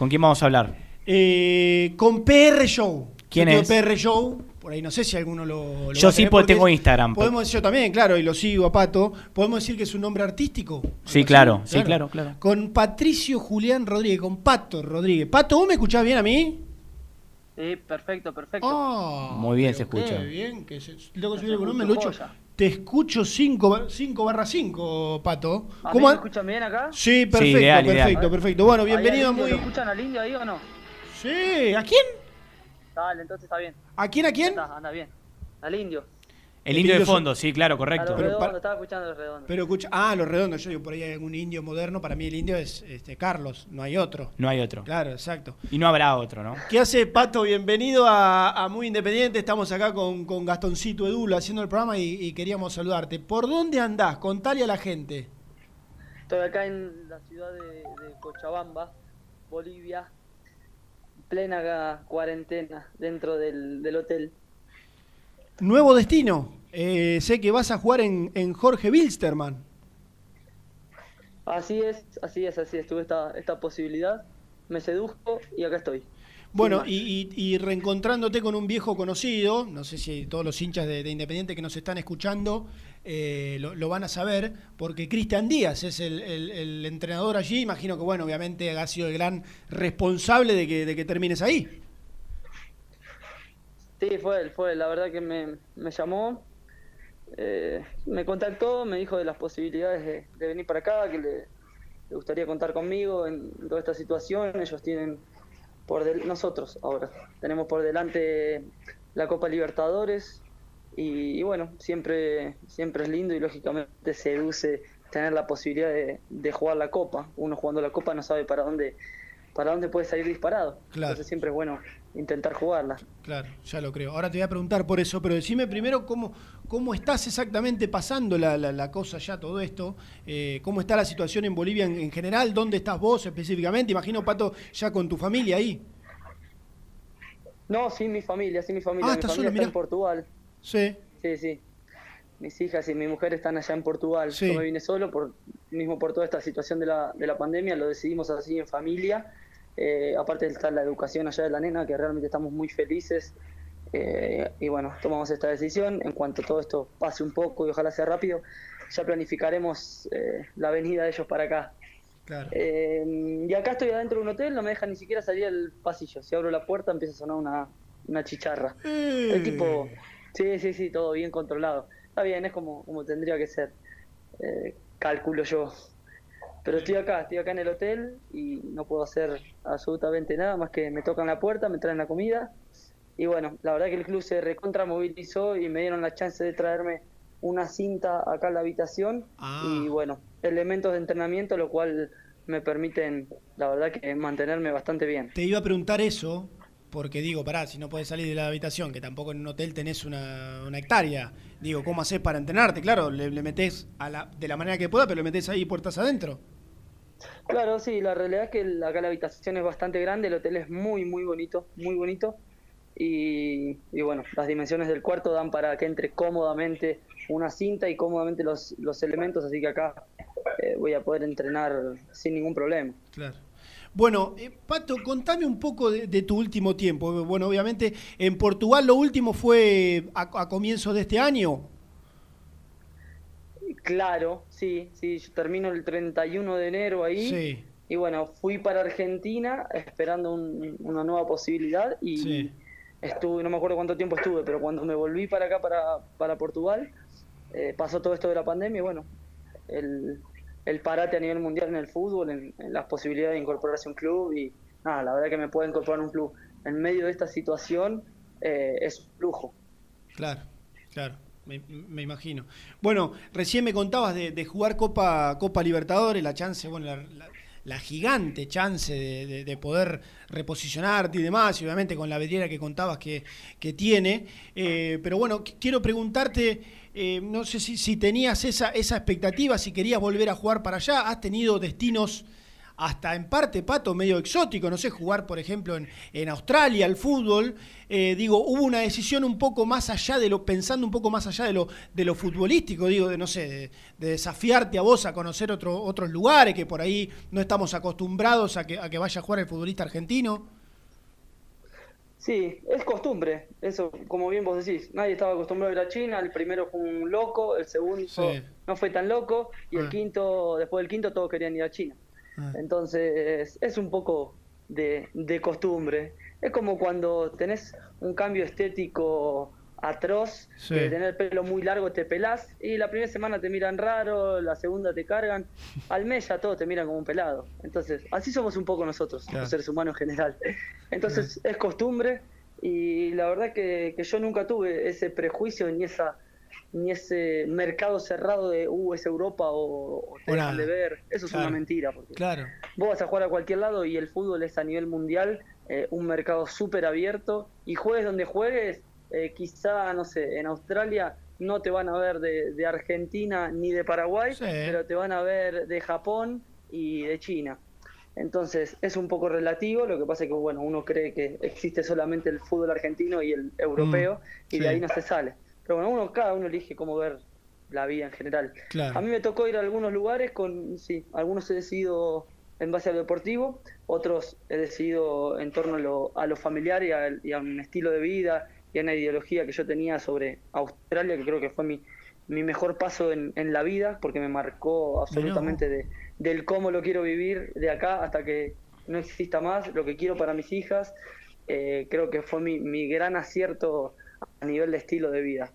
¿Con quién vamos a hablar? Eh, con PR Show. ¿Quién Yo es? PR Show. Por ahí no sé si alguno lo. lo Yo va a sí, porque tengo Instagram. Podemos yo también, claro, y lo sigo a Pato. Podemos decir que es un nombre artístico. ¿Algo Sí, claro, sí, claro, claro. Con Patricio Julián Rodríguez, con Pato Rodríguez. Pato, ¿vos me escuchás bien a mí? Sí, perfecto, perfecto. Ah, Muy bien se escucha. Qué bien, que se, luego subir el volumen, Lucho. joya. Te escucho 5 barra 5, Pato. ¿A mí ¿Cómo me an- escuchan bien acá? Sí, perfecto, ideal, ideal. perfecto, perfecto. Bueno, ¿Ahí al bienvenido muy. ¿Lo escuchan al indio ahí o no? Sí, ¿a quién? Dale, entonces está bien. ¿A quién, a quién? Está, anda bien. Al indio. El El indio de fondo, sí, claro, A correcto. los Pero redondos, para- estaba escuchando los redondos. Pero escucha, ah, los redondos, yo digo, por ahí hay algún indio moderno, para mí el indio es este, Carlos, no hay otro. No hay otro. Claro, exacto. Y no habrá otro, ¿no? ¿Qué hace Pato? Bienvenido a, a Muy Independiente, estamos acá con, con Gastoncito Edulo haciendo el programa y, y queríamos saludarte. ¿Por dónde andás? Contale a la gente. Estoy acá en la ciudad de, de Cochabamba, Bolivia, plena cuarentena dentro del, del hotel. Nuevo destino. Eh, sé que vas a jugar en, en Jorge Wilstermann. Así es, así es, así es. Tuve esta, esta posibilidad, me sedujo y acá estoy. Bueno, y, y- y reencontrándote con un viejo conocido, no sé si todos los hinchas de, de Independiente que nos están escuchando eh, lo, lo van a saber, porque Cristian Díaz es el, el- el entrenador allí. Imagino que, bueno, obviamente ha sido el gran responsable de que, de que termines ahí. Sí, fue él, fue él. La verdad que me, me llamó, eh, me contactó, me dijo de las posibilidades de, de venir para acá, que le, le gustaría contar conmigo en toda esta situación. Ellos tienen por del- nosotros ahora tenemos por delante la Copa Libertadores y, y bueno, siempre siempre es lindo y lógicamente seduce tener la posibilidad de, de jugar la Copa. Uno jugando la Copa no sabe para dónde para dónde puede salir disparado. Claro. Entonces siempre es bueno intentar jugarla. Claro, ya lo creo. Ahora te voy a preguntar por eso, pero decime primero cómo, cómo estás exactamente pasando la, la- la cosa ya, todo esto. Eh, ¿Cómo está la situación en Bolivia en, en general? ¿Dónde estás vos específicamente? Imagino, Pato, ya con tu familia ahí. No, sin mi familia, sin mi familia. Ah, mi familia solo, está mirá. en Portugal. Sí. Sí, sí. Mis hijas y mi mujer están allá en Portugal. Sí. Yo me vine solo, por mismo por toda esta situación de la, de la pandemia, lo decidimos así en familia. Eh, aparte está la educación allá de la nena, que realmente estamos muy felices. Eh, y bueno, tomamos esta decisión. En cuanto todo esto pase un poco y ojalá sea rápido, ya planificaremos eh, la venida de ellos para acá. Claro. Eh, y acá estoy adentro de un hotel, no me dejan ni siquiera salir al pasillo. Si abro la puerta empieza a sonar una, una chicharra. Eh, El tipo, sí, sí, sí, todo bien controlado. Está bien, es como, como tendría que ser, calculo yo. Pero estoy acá, estoy acá en el hotel y no puedo hacer absolutamente nada más que me tocan la puerta, me traen la comida. Y bueno, la verdad que el club se recontra movilizó y me dieron la chance de traerme una cinta acá a la habitación Ah. y bueno, elementos de entrenamiento, lo cual me permiten, la verdad que mantenerme bastante bien. Te iba a preguntar eso, porque digo, pará, si no puedes salir de la habitación, que tampoco en un hotel tenés una, una hectárea, digo, ¿cómo haces para entrenarte? Claro, le, le metés a la, de la manera que pueda, pero le metés ahí puertas adentro. Claro, sí, la realidad es que acá la habitación es bastante grande, el hotel es muy, muy bonito, muy bonito. Y, y bueno, las dimensiones del cuarto dan para que entre cómodamente una cinta y cómodamente los, los elementos, así que acá eh, voy a poder entrenar sin ningún problema. Claro. Bueno, eh, Pato, contame un poco de, de tu último tiempo. Bueno, obviamente en Portugal lo último fue a, a comienzos de este año. Claro, sí, sí, yo termino el 31 de enero ahí. Sí, Y bueno, fui para Argentina esperando un- una nueva posibilidad y Sí. estuve, no me acuerdo cuánto tiempo estuve, pero cuando me volví para acá, para, para Portugal, eh, pasó todo esto de la pandemia y bueno, el, el parate a nivel mundial en el fútbol, en, las posibilidades de incorporarse a un club y nada, la verdad que me puedo incorporar a un club en medio de esta situación eh, es un lujo. claro, claro. Me, imagino. Bueno, recién me contabas de, de jugar Copa, Copa Libertadores, la chance, bueno, la- la gigante chance de, de- de poder reposicionarte y demás, y obviamente con la vidriera que contabas que, que tiene. Eh, pero bueno, qu- quiero preguntarte, eh, no sé si, si tenías esa, esa expectativa, si querías volver a jugar para allá, has tenido destinos hasta en parte, Pato, medio exótico, no sé, jugar, por ejemplo, en, en Australia al fútbol. Eh, digo, hubo una decisión un poco más allá de lo, pensando un poco más allá de lo, de lo futbolístico, digo, de no sé, de, desafiarte a vos a conocer otro, otros lugares que por ahí no estamos acostumbrados a que, a que vaya a jugar el futbolista argentino. Sí, es costumbre, eso, como bien vos decís, nadie estaba acostumbrado a ir a China, el primero fue un loco, el segundo no fue tan loco, y el ah. quinto, después del quinto todos querían ir a China. Ah. Entonces, es un poco de, de costumbre. Es como cuando tenés un cambio estético atroz, de tener el pelo muy largo te pelás y la primera semana te miran raro, la segunda te cargan, al mes ya todos te miran como un pelado. Entonces, así somos un poco nosotros, los seres humanos en general. Entonces, es costumbre y la verdad que, que, yo nunca tuve ese prejuicio ni esa ni ese mercado cerrado de uh es Europa o, te de ver eso es una mentira porque claro. vos vas a jugar a cualquier lado y el fútbol es a nivel mundial eh, un mercado súper abierto y juegues donde juegues eh, quizá, no sé, en Australia no te van a ver de, Argentina ni de Paraguay, pero te van a ver de Japón y de China. Entonces es un poco relativo, lo que pasa es que bueno, uno cree que existe solamente el fútbol argentino y el europeo mm, y de ahí no se sale. Pero bueno, uno, cada uno elige cómo ver la vida en general. A mí me tocó ir a algunos lugares con, sí, algunos he decidido en base a lo deportivo, otros he decidido en torno a lo, a lo familiar y a, y a un estilo de vida y una ideología que yo tenía sobre Australia, que creo que fue mi, mi mejor paso en, en la vida, porque me marcó absolutamente de, del cómo lo quiero vivir de acá hasta que no exista más, lo que quiero para mis hijas. Eh, creo que fue mi, mi, gran acierto a nivel de estilo de vida.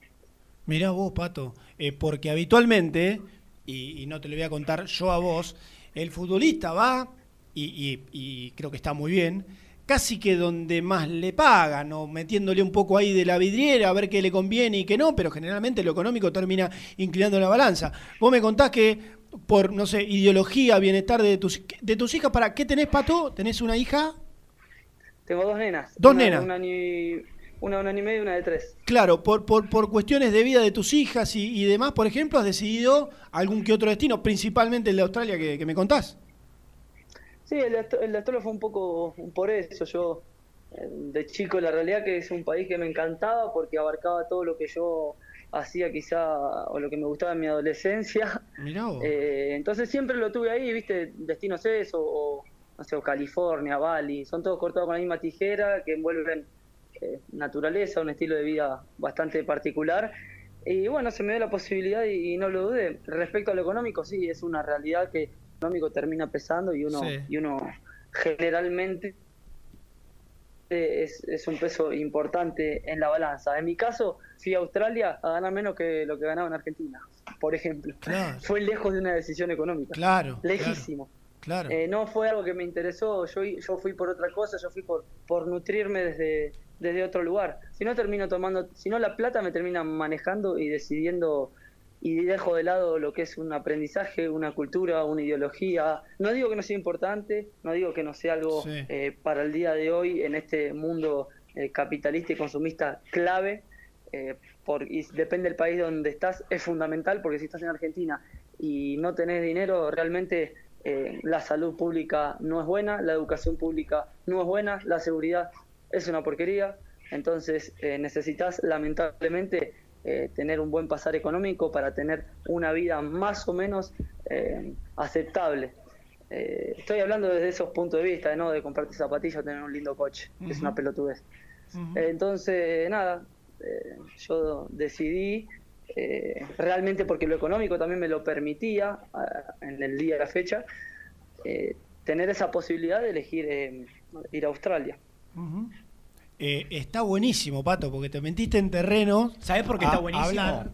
Mirá vos, Pato, eh, porque habitualmente, y, y, no te lo voy a contar yo a vos, el futbolista va, y, y, y creo que está muy bien, casi que donde más le pagan, o metiéndole un poco ahí de la vidriera a ver qué le conviene y qué no, pero generalmente lo económico termina inclinando la balanza. Vos me contás que por, no sé, ideología, bienestar de tus, de tus hijas, ¿para qué tenés, Pato? ¿Tenés una hija? Tengo dos nenas. Dos nenas. Una, una, una, y media y una de tres. Claro, por, por, por cuestiones de vida de tus hijas y, y, demás, por ejemplo, has decidido algún que otro destino, principalmente el de Australia que, que me contás. Sí, el, el Australia fue un poco por eso. Yo, eh, de chico, la realidad que es un país que me encantaba porque abarcaba todo lo que yo hacía quizá o lo que me gustaba en mi adolescencia. Eh, entonces siempre lo tuve ahí, viste, destinos eso, o no sé, o California, Bali, son todos cortados con la misma tijera que envuelven eh, naturaleza, un estilo de vida bastante particular. Y bueno, se me dio la posibilidad y no lo dudé. Respecto a lo económico, sí, es una realidad que económico termina pesando y uno, y uno generalmente es, es, un peso importante en la balanza. En mi caso, fui a Australia a ganar menos que lo que ganaba en Argentina, por ejemplo. Fue lejos de una decisión económica. Claro. Lejísimo. Claro. Eh, no fue algo que me interesó, yo, yo fui por otra cosa, yo fui por, por nutrirme desde, desde otro lugar. Si no termino tomando, si no la plata me termina manejando y decidiendo y dejo de lado lo que es un aprendizaje, una cultura, una ideología. No digo que no sea importante, no digo que no sea algo eh, para el día de hoy en este mundo eh, capitalista y consumista clave, eh, por, y depende del país donde estás, es fundamental porque si estás en Argentina y no tenés dinero, realmente la salud pública no es buena, la educación pública no es buena, la seguridad es una porquería, entonces necesitas lamentablemente eh, tener un buen pasar económico para tener una vida más o menos eh, aceptable. Eh, estoy hablando desde esos puntos de vista, ¿no? de comprarte zapatillas o tener un lindo coche, que es una pelotudez. entonces, nada, yo decidí, realmente porque lo económico también me lo permitía en el día de la fecha, tener esa posibilidad de elegir ir a Australia. Eh, está buenísimo, Pato, porque te mentiste en terreno. ¿Sabes por qué está buenísimo?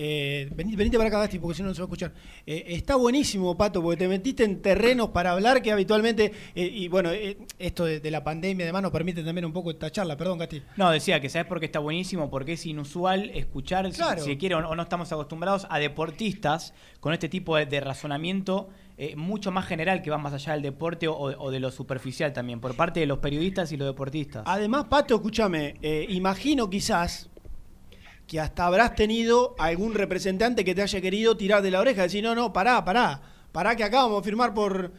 Eh, venite, para acá, Gasti, porque si no, no se va a escuchar. Eh, está buenísimo, Pato, porque te metiste en terrenos para hablar que habitualmente, eh, y bueno, esto de, la pandemia además nos permite también un poco esta charla, perdón, Gasti. No, decía que sabes por qué está buenísimo, porque es inusual escuchar, si, si quiere o no estamos acostumbrados, a deportistas con este tipo de, razonamiento. Mucho más general que va más allá del deporte o, de lo superficial también, por parte de los periodistas y los deportistas. Además, Pato, escúchame, imagino quizás que hasta habrás tenido algún representante que te haya querido tirar de la oreja, decir, no, no, pará, pará, pará que acá vamos a firmar por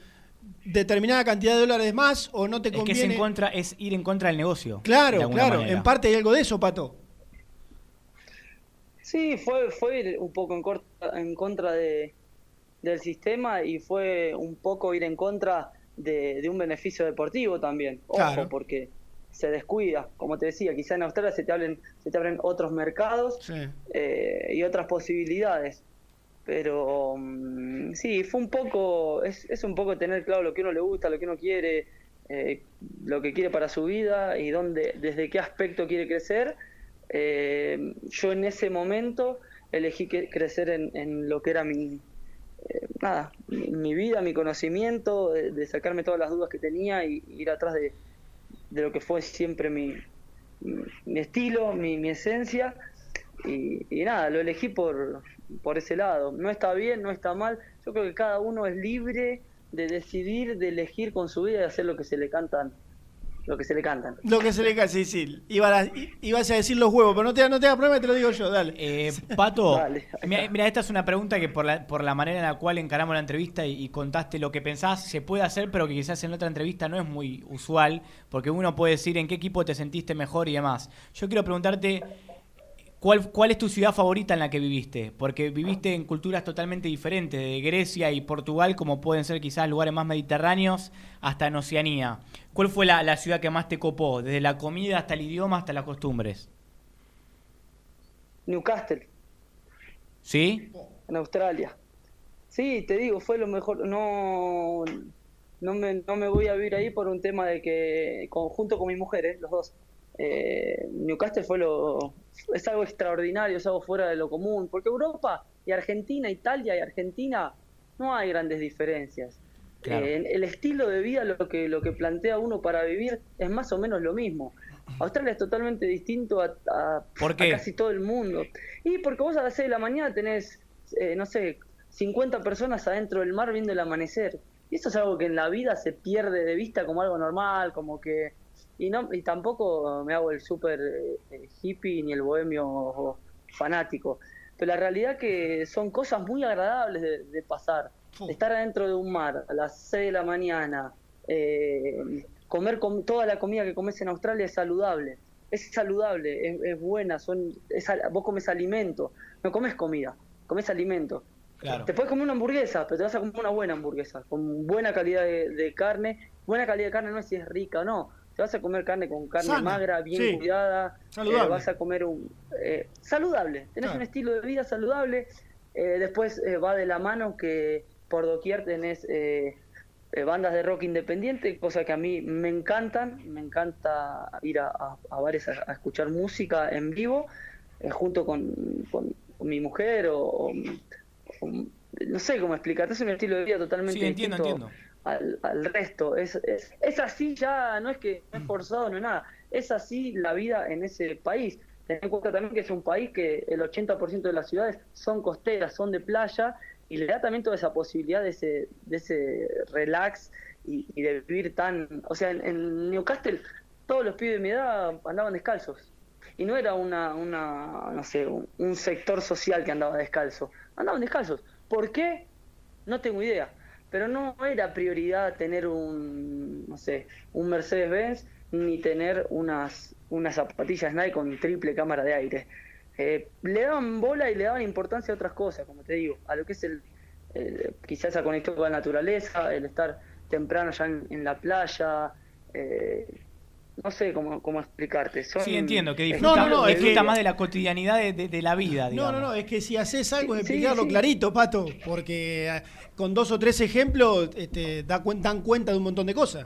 determinada cantidad de dólares más o no te conviene. Es que es, en contra, es ir en contra del negocio. Claro, claro. En parte hay algo de eso, Pato. Sí, fue, fue ir un poco en, en contra de, del sistema y fue un poco ir en contra de, un beneficio deportivo también. Ojo, porque se descuida, como te decía, quizá en Australia se te, hablen, se te abren otros mercados eh, y otras posibilidades. Pero mm, sí, fue un poco, es, es, un poco tener claro lo que uno le gusta, lo que uno quiere, eh, lo que quiere para su vida y dónde, desde qué aspecto quiere crecer. Eh, yo en ese momento elegí crecer en, en lo que era mi, nada, mi, vida, mi conocimiento, de, sacarme todas las dudas que tenía y ir atrás de, de lo que fue siempre mi, mi estilo, mi, mi esencia. Y, nada, lo elegí por, por ese lado. No está bien, no está mal. Yo creo que cada uno es libre de decidir, de elegir con su vida y hacer lo que se le cantan lo que se le cantan. Lo que se le canta, sí, sí. ibas a decir los huevos, pero no te, no te problema, te lo digo yo, dale. Eh, Pato, mira, esta es una pregunta que por la, por la manera en la cual encaramos la entrevista y, contaste lo que pensás, se puede hacer, pero que quizás en otra entrevista no es muy usual, porque uno puede decir en qué equipo te sentiste mejor y demás. Yo quiero preguntarte ¿Cuál, ¿Cuál es tu ciudad favorita en la que viviste? Porque viviste en culturas totalmente diferentes, de Grecia y Portugal, como pueden ser quizás lugares más mediterráneos, hasta en Oceanía. ¿Cuál fue la, ciudad que más te copó, desde la comida hasta el idioma hasta las costumbres? Newcastle. ¿Sí? En Australia. Sí, te digo, fue lo mejor. No, no, me, no me voy a vivir ahí por un tema de que, conjunto con mi mujer, ¿eh? los dos eh, Newcastle fue lo, es algo extraordinario, es algo fuera de lo común, porque Europa y Argentina, Italia y Argentina no hay grandes diferencias. Eh, el estilo de vida, lo que, lo que plantea uno para vivir es más o menos lo mismo. Australia es totalmente distinto a, casi todo el mundo. Y porque vos a las 6 de la mañana tenés, eh, no sé, 50 personas adentro del mar viendo el amanecer. Y eso es algo que en la vida se pierde de vista como algo normal, como que y no y tampoco me hago el súper eh, hippie ni el bohemio fanático. Pero la realidad que son cosas muy agradables de, pasar. Estar adentro de un mar a las 6 de la mañana eh, comer con, toda la comida que comes en Australia es saludable. Es saludable es, buena son vos comes alimento no comes comida comes alimento. Te puedes comer una hamburguesa pero te vas a comer una buena hamburguesa con buena calidad de carne. Buena calidad de carne no es si es rica o no te vas a comer carne con carne magra, bien cuidada, eh, vas a comer un eh, saludable, tenés un estilo de vida saludable, eh, después va de la mano que por doquier tenés bandas de rock independiente, cosa que a mí me encantan, me encanta ir a, bares a, escuchar música en vivo, junto con, mi mujer o, no sé cómo explicarte, es un estilo de vida totalmente sí, entiendo, entiendo al, resto. Es, es, es, así ya, no es que no es forzado, no es nada. Es así la vida en ese país. Ten en cuenta también que es un país que el 80% de las ciudades son costeras, son de playa, y le da también toda esa posibilidad de ese, de ese relax y, de vivir tan... O sea, en, Newcastle todos los pibes de mi edad andaban descalzos. Y no era una, una no sé, un sector social que andaba descalzo. Andaban descalzos. ¿Por qué? No tengo idea pero no era prioridad tener un, no sé, un Mercedes-Benz ni tener unas, unas zapatillas Nike con triple cámara de aire. Eh, le daban bola y le daban importancia a otras cosas, como te digo, a lo que es el, quizás esa conexión con la naturaleza, el estar temprano ya en, la playa, eh, no sé cómo, cómo explicarte. sí, entiendo, que disfruta, no, no, no, más de la cotidianidad de, la vida. No, no, no, es que si haces algo, es explicarlo clarito, Pato, porque eh, con dos o tres ejemplos este, da, dan cuenta de un montón de cosas.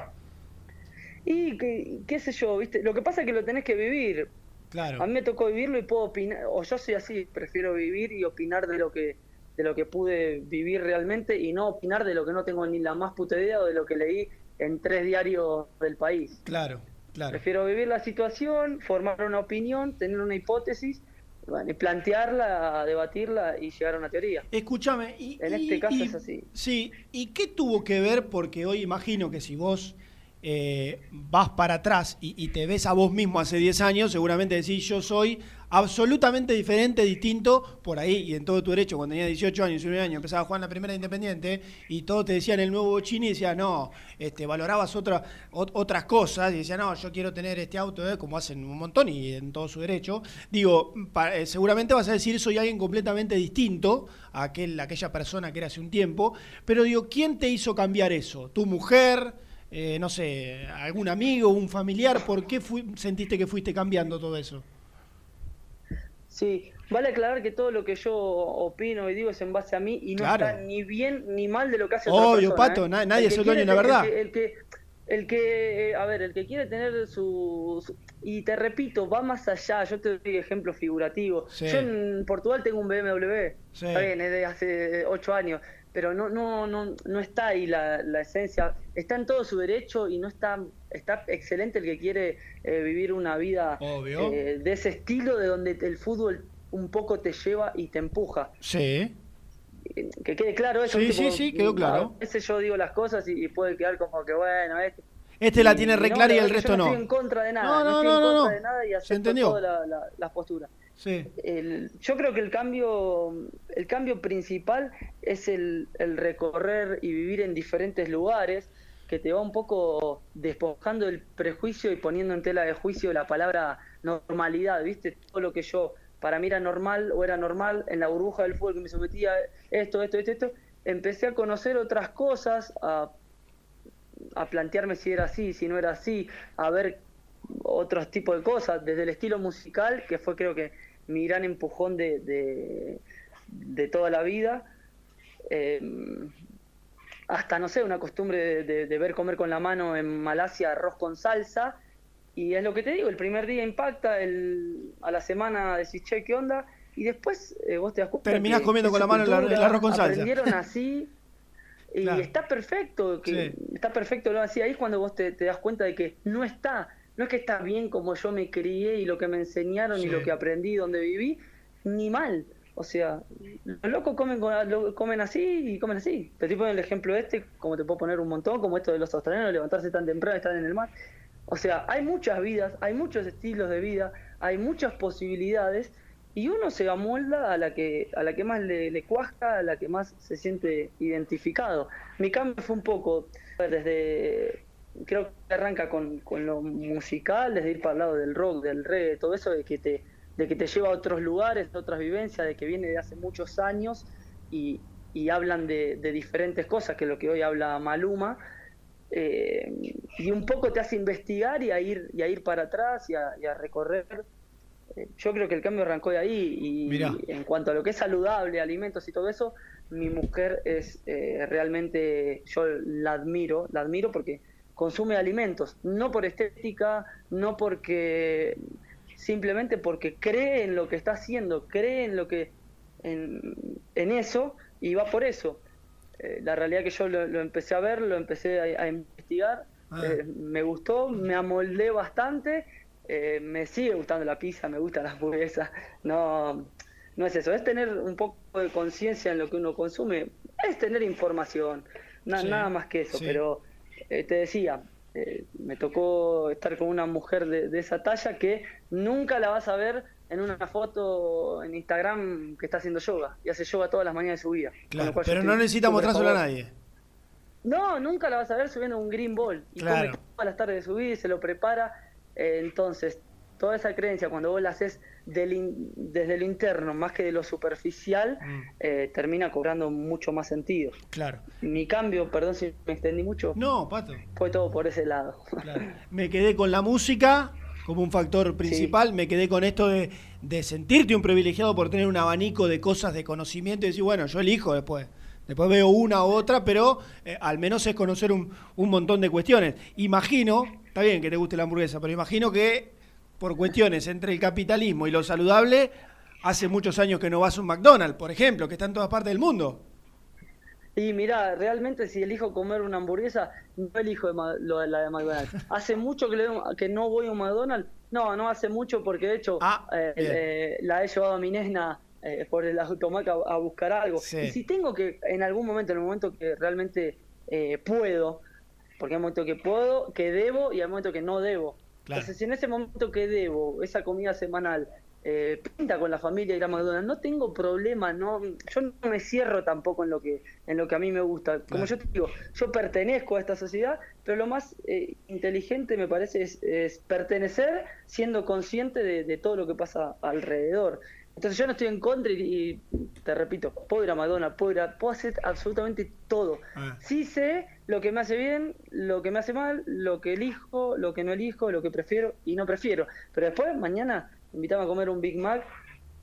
Y qué sé yo, ¿viste? Lo que pasa es que lo tenés que vivir. Claro. A mí me tocó vivirlo y puedo opinar, o yo soy así, prefiero vivir y opinar de lo que de lo que pude vivir realmente y no opinar de lo que no tengo ni la más puta idea o de lo que leí en tres diarios del país. Claro. Prefiero vivir la situación, formar una opinión, tener una hipótesis, plantearla, debatirla y llegar a una teoría. Escúchame, y, en este caso es así. Sí, ¿y qué tuvo que ver? Porque hoy imagino que si vos eh, vas para atrás y, te ves a vos mismo hace 10 años, seguramente decís yo soy absolutamente diferente, distinto, por ahí y en todo tu derecho, cuando tenía 18 años, 19 años, empezaba a jugar en la primera Independiente y todos te decían el nuevo Bochini y decías, no, este, valorabas otra, otras cosas y decías, no, yo quiero tener este auto, eh", como hacen un montón y en todo su derecho. Digo, eh, seguramente vas a decir soy alguien completamente distinto a aquel, aquella persona que era hace un tiempo, pero digo, ¿quién te hizo cambiar eso? ¿Tu mujer? Eh, no sé, algún amigo, un familiar, ¿por qué sentiste que fuiste cambiando todo eso? Sí, vale aclarar que todo lo que yo opino y digo es en base a mí y no está ni bien ni mal de lo que hace Obvio, otra Pato, ¿eh? nadie es el dueño de la verdad. El que, el que, eh, a ver, el que quiere tener su, Y te repito, va más allá. Yo te doy ejemplo figurativo. Yo en Portugal tengo un BMW. Está bien, es de hace ocho años pero no, no, no, no está ahí la, la, esencia. Está en todo su derecho y no está, está excelente el que quiere eh, vivir una vida eh, de ese estilo, de donde el fútbol un poco te lleva y te empuja. Sí. Que quede claro eso. Sí, sí, sí, quedó claro. A veces yo digo las cosas y, puede quedar como que, bueno, este... Este la tiene reclara y, el resto no. no. estoy en contra de nada. No, no, no, no, de nada y acepto todas las posturas. Sí. yo creo que el cambio, el cambio principal es el, recorrer y vivir en diferentes lugares que te va un poco despojando el prejuicio y poniendo en tela de juicio la palabra normalidad, ¿viste? Todo lo que yo para mí era normal o era normal en la burbuja del fútbol que me sometía esto, esto, esto, esto, empecé a conocer otras cosas, a, a plantearme si era así, si no era así, a ver otros tipos de cosas, desde el estilo musical, que fue creo que mi gran empujón de, de, toda la vida, em, hasta, no sé, una costumbre de, ver comer con la mano en Malasia arroz con salsa, y es lo que te digo, el primer día impacta, el, a la semana decís, che, ¿qué onda? Y después eh, vos te das cuenta Terminás comiendo con la mano el, arroz con salsa. Aprendieron así... Y está perfecto, que está perfecto lo así. Ahí es cuando vos te, te das cuenta de que no está no es que está bien como yo me crié y lo que me enseñaron y lo que aprendí donde viví, ni mal. O sea, los locos comen, comen así y comen así. Te estoy poniendo el ejemplo este, como te puedo poner un montón, como esto de los australianos, levantarse tan temprano, estar en el mar. O sea, hay muchas vidas, hay muchos estilos de vida, hay muchas posibilidades y uno se amolda a la que a la que más le, le cuaja, a la que más se siente identificado. Mi cambio fue un poco desde creo que arranca con, con lo musical, desde ir para el lado del rock, del reggae, todo eso de que te, de que te lleva a otros lugares, a otras vivencias, de que viene de hace muchos años y, y hablan de, de, diferentes cosas, que es lo que hoy habla Maluma, eh, y un poco te hace investigar y a ir, y a ir para atrás y a, a recorrer. Eh, yo creo que el cambio arrancó de ahí y, en cuanto a lo que es saludable, alimentos y todo eso, mi mujer es eh, realmente, yo la admiro, la admiro porque consume alimentos, no por estética, no porque simplemente porque cree en lo que está haciendo, cree en lo que en, eso y va por eso. Eh, la realidad que yo lo, empecé a ver, lo empecé a, investigar, ah. eh, me gustó, me amoldé bastante, eh, me sigue gustando la pizza, me gusta la hamburguesa, no no es eso, es tener un poco de conciencia en lo que uno consume, es tener información, nada más que eso, pero eh, te decía, eh, me tocó estar con una mujer de, esa talla que nunca la vas a ver en una foto en Instagram que está haciendo yoga y hace yoga todas las mañanas de su vida. Claro, pero no necesita mostrárselo a nadie. No, nunca la vas a ver subiendo un green ball y come todas las tardes de su vida y se lo prepara. Eh, entonces, toda esa creencia, cuando vos la haces desde lo interno más que de lo superficial, mm. eh, termina cobrando mucho más sentido. Claro. Mi cambio, perdón si me extendí mucho. No, Pato. Fue todo por ese lado. Me quedé con la música como un factor principal, me quedé con esto de, sentirte un privilegiado por tener un abanico de cosas de conocimiento y decir, bueno, yo elijo después. Después veo una u otra, pero eh, al menos es conocer un, un montón de cuestiones. Imagino, está bien que te guste la hamburguesa, pero imagino que por cuestiones entre el capitalismo y lo saludable, hace muchos años que no vas a un McDonald's, por ejemplo, que está en todas partes del mundo. Y mira, realmente si elijo comer una hamburguesa, no elijo lo de la de McDonald's. ¿Hace mucho que, que no voy a un McDonald's? No, no hace mucho porque de hecho ah, eh, eh, la he llevado a mi nesna eh, por el automac a, buscar algo. Y si tengo que, en algún momento, en el momento que realmente puedo, porque hay momentos que puedo, que debo y hay momentos que no debo. Entonces, si en ese momento que debo, esa comida semanal, eh, pinta con la familia ir a McDonald's, no tengo problema, no, yo no me cierro tampoco en lo que, en lo que a mí me gusta. Como yo te digo, yo pertenezco a esta sociedad, pero lo más eh, inteligente me parece es, pertenecer siendo consciente de, todo lo que pasa alrededor. Entonces yo no estoy en contra y, te repito, puedo ir a McDonald's, puedo, ir a, puedo hacer absolutamente todo. Sí sé lo que me hace bien, lo que me hace mal, lo que elijo, lo que no elijo, lo que prefiero y no prefiero. Pero después, mañana, invitame a comer un Big Mac,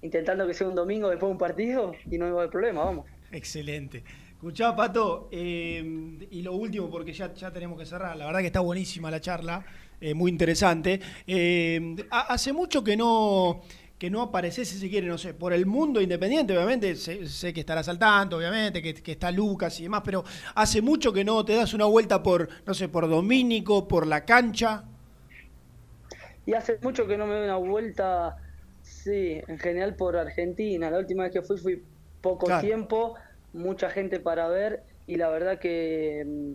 intentando que sea un domingo después de un partido y no hay problema, vamos. Excelente. Escuchá, Pato, eh, y lo último, porque ya, ya tenemos que cerrar, la verdad que está buenísima la charla, eh, muy interesante. Eh, hace mucho que no que no apareces, si se quiere, no sé, por el mundo independiente, obviamente, sé, que estarás al tanto, obviamente, que, está Lucas y demás, pero hace mucho que no te das una vuelta por, no sé, por Domínico, por la cancha. Y hace mucho que no me doy una vuelta, sí, en general por Argentina. La última vez que fui fui poco tiempo, mucha gente para ver, y la verdad que,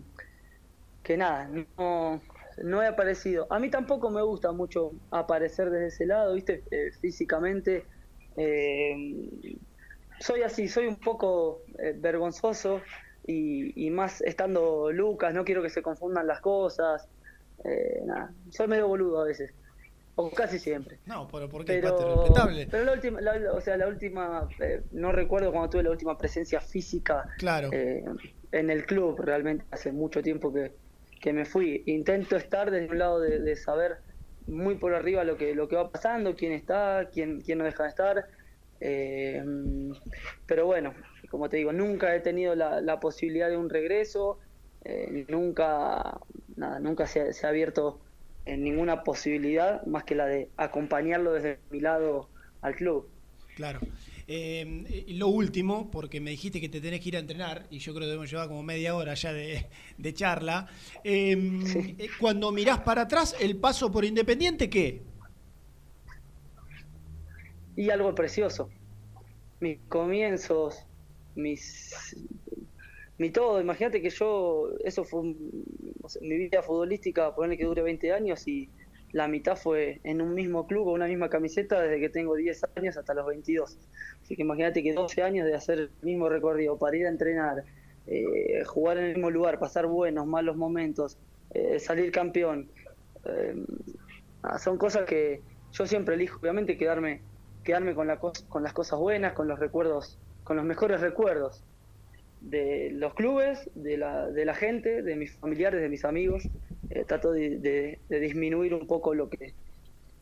que nada, no no he aparecido. A mí tampoco me gusta mucho aparecer desde ese lado, ¿viste? Eh, físicamente. Eh, soy así, soy un poco eh, vergonzoso y, más estando Lucas, no quiero que se confundan las cosas. nada, soy medio boludo a veces. O casi siempre. No, pero porque pero, respetable. Pero la última, o sea, la última, no recuerdo cuando tuve la última presencia física claro. en el club, realmente hace mucho tiempo que, que me fui. Intento estar desde un lado de, saber muy por arriba lo que, lo que va pasando, quién está, quién, quién no deja de estar. Eh, pero bueno, como te digo, nunca he tenido la, posibilidad de un regreso, eh, nunca, nada, nunca se, se, ha abierto en ninguna posibilidad más que la de acompañarlo desde mi lado al club. Claro. Eh, lo último, porque me dijiste que te tenés que ir a entrenar, y yo creo que debemos llevar como media hora ya de, charla. Em, eh, cuando mirás para atrás, el paso por Independiente, ¿qué? Y algo precioso. Mis comienzos, mis mi todo. Imagínate que yo, eso fue mi vida futbolística, ponerle que dure 20 años y la mitad fue en un mismo club, con una misma camiseta, desde que tengo 10 años hasta los 22. Así que imagínate que 12 años de hacer el mismo recorrido para ir a entrenar, eh, jugar en el mismo lugar, pasar buenos, malos momentos, eh, salir campeón. Eh, son cosas que yo siempre elijo, obviamente, quedarme, quedarme con, la con las cosas buenas, con los recuerdos, con los mejores recuerdos de los clubes, de la, de la gente, de mis familiares, de mis amigos. Eh, trato de, disminuir un poco lo que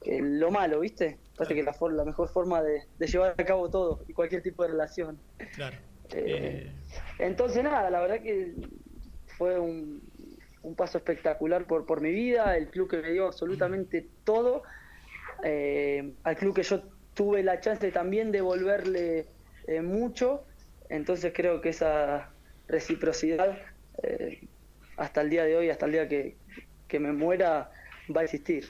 lo malo, ¿viste? Parece que la, la mejor forma de, llevar a cabo todo y cualquier tipo de relación. Claro. Eh, eh. Entonces, nada, la verdad que fue un, un, paso espectacular por, por mi vida, el club que me dio absolutamente todo, al club que yo tuve la chance también de devolverle mucho entonces creo que esa reciprocidad eh, hasta el día de hoy, hasta el día que, me muera, va a existir.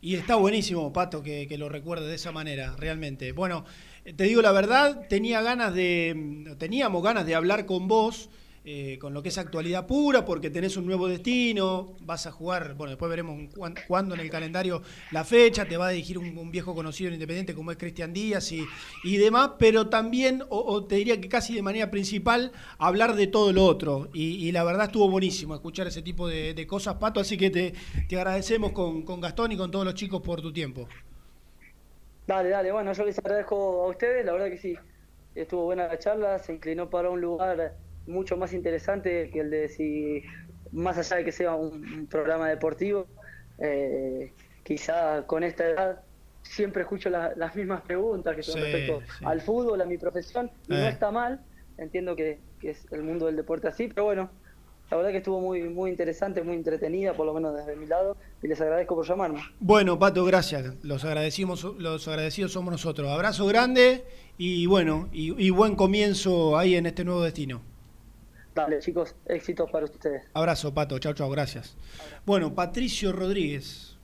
Y está buenísimo, Pato, que, que lo recuerde de esa manera, realmente. Bueno, te digo la verdad, tenía ganas de, teníamos ganas de hablar con vos eh, con lo que es actualidad pura, porque tenés un nuevo destino, vas a jugar, bueno, después veremos cuándo en el calendario la fecha, te va a dirigir un, viejo conocido en Independiente como es Cristian Díaz y, demás, pero también, o, te diría que casi de manera principal, hablar de todo lo otro. Y, la verdad estuvo buenísimo escuchar ese tipo de, cosas, Pato, así que te, te agradecemos con, con Gastón y con todos los chicos por tu tiempo. Dale, dale, bueno, yo les agradezco a ustedes, la verdad que sí, estuvo buena la charla, se inclinó para un lugar mucho más interesante que el de si, más allá de que sea un, programa deportivo, eh, quizá con esta edad siempre escucho las mismas preguntas que son respecto al fútbol, a mi profesión, y no eh. está mal, entiendo que, es el mundo del deporte así, pero bueno, la verdad que estuvo muy, muy interesante, muy entretenida, por lo menos desde mi lado, y les agradezco por llamarme. Bueno, Pato, gracias. Los agradecimos, los agradecidos somos nosotros. Abrazo grande y bueno, y buen comienzo ahí en este nuevo destino. Dale, chicos, éxitos para ustedes. Abrazo, Pato. Chao, chao, gracias. Bueno, Patricio Rodríguez,